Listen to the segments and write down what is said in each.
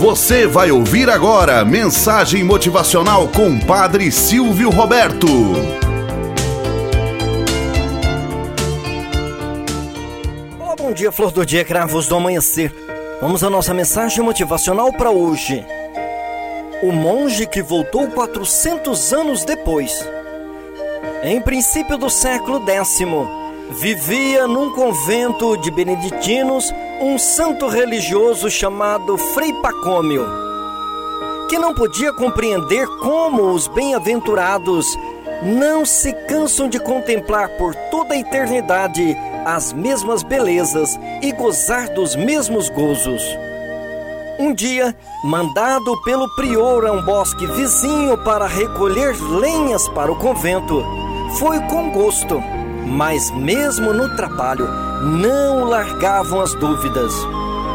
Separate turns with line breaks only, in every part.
Você vai ouvir agora mensagem motivacional com Padre Silvio Roberto.
Olá, bom dia, flor do dia, cravos do amanhecer. Vamos à nossa mensagem motivacional para hoje. O monge que voltou 400 anos depois. Em princípio do século X, vivia num convento de beneditinos um santo religioso chamado Frei Pacômio, que não podia compreender como os bem-aventurados não se cansam de contemplar por toda a eternidade as mesmas belezas e gozar dos mesmos gozos. Um dia, mandado pelo prior a um bosque vizinho para recolher lenhas para o convento, foi com gosto mas mesmo no trabalho não largavam as dúvidas.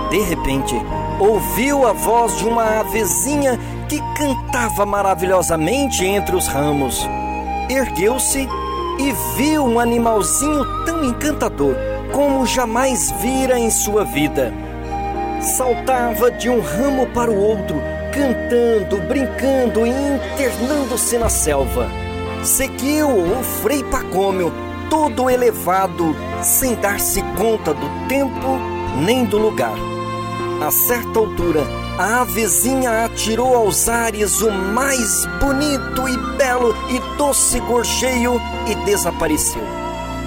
De repente, ouviu a voz de uma avezinha que cantava maravilhosamente entre os ramos. Ergueu-se e viu um animalzinho tão encantador como jamais vira em sua vida. Saltava de um ramo para o outro, cantando, brincando e internando-se na selva. Seguiu o Frei Pacômio todo elevado, sem dar-se conta do tempo nem do lugar. A certa altura, a avezinha atirou aos ares o mais bonito e belo e doce gorjeio e desapareceu.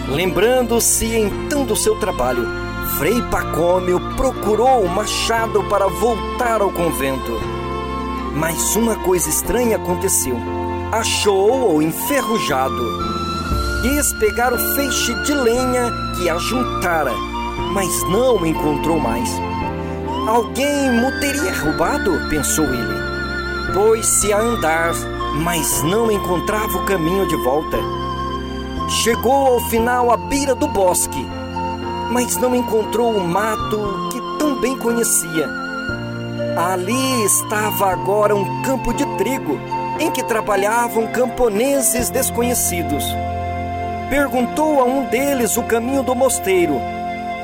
Lembrando-se então do seu trabalho, Frei Pacômio procurou o machado para voltar ao convento. Mas uma coisa estranha aconteceu. Achou-o enferrujado quis pegar o feixe de lenha que ajuntara, mas não encontrou mais. Alguém me teria roubado, pensou ele. Pôs-se a andar, mas não encontrava o caminho de volta. Chegou ao final à beira do bosque, mas não encontrou o mato que tão bem conhecia. Ali estava agora um campo de trigo em que trabalhavam camponeses desconhecidos perguntou a um deles o caminho do mosteiro,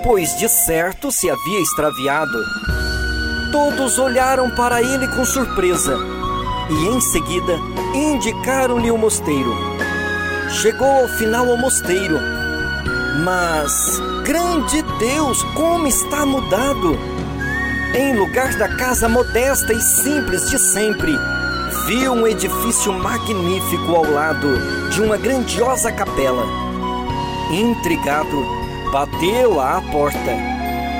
pois de certo se havia extraviado. Todos olharam para ele com surpresa e em seguida indicaram-lhe o mosteiro. Chegou ao final ao mosteiro, mas, grande Deus, como está mudado! Em lugar da casa modesta e simples de sempre, viu um edifício magnífico ao lado de uma grandiosa capela. Intrigado, bateu à porta.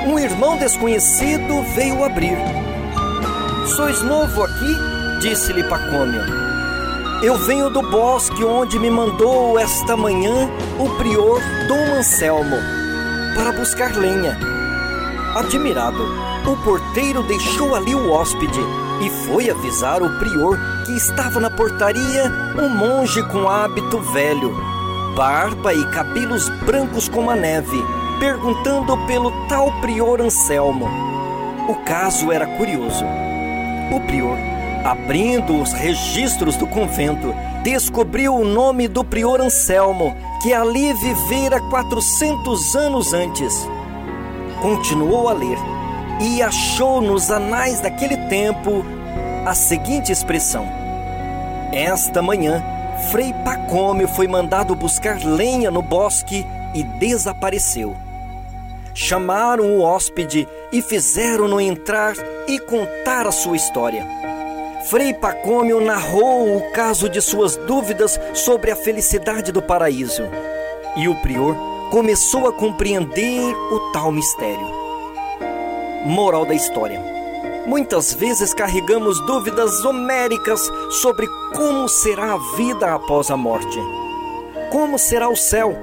Um irmão desconhecido veio abrir. Sois novo aqui? disse-lhe Pacômio. Eu venho do bosque onde me mandou esta manhã o prior Dom Anselmo para buscar lenha. Admirado, o porteiro deixou ali o hóspede e foi avisar o prior que estava na portaria um monge com hábito velho, barba e cabelos brancos como a neve, perguntando pelo tal prior Anselmo. O caso era curioso. O prior, abrindo os registros do convento, descobriu o nome do prior Anselmo, que ali vivera 400 anos antes. Continuou a ler e achou nos anais daquele tempo a seguinte expressão: Esta manhã, Frei Pacômio foi mandado buscar lenha no bosque e desapareceu. Chamaram o hóspede e fizeram-no entrar e contar a sua história. Frei Pacômio narrou o caso de suas dúvidas sobre a felicidade do paraíso. E o prior começou a compreender o tal mistério. Moral da história. Muitas vezes carregamos dúvidas homéricas sobre como será a vida após a morte. Como será o céu?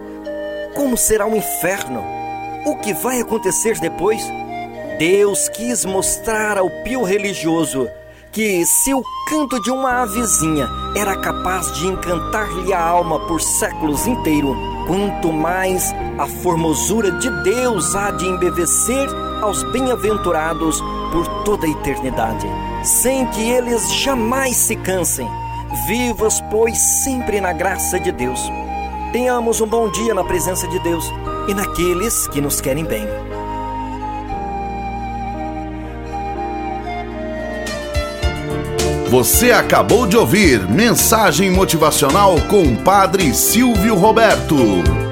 Como será o inferno? O que vai acontecer depois? Deus quis mostrar ao pio religioso que se o canto de uma avezinha era capaz de encantar-lhe a alma por séculos inteiro, quanto mais a formosura de Deus há de embevecer aos bem-aventurados por toda a eternidade, sem que eles jamais se cansem. Vivas, pois, sempre na graça de Deus. Tenhamos um bom dia na presença de Deus e naqueles que nos querem bem.
Você acabou de ouvir Mensagem Motivacional com o Padre Silvio Roberto.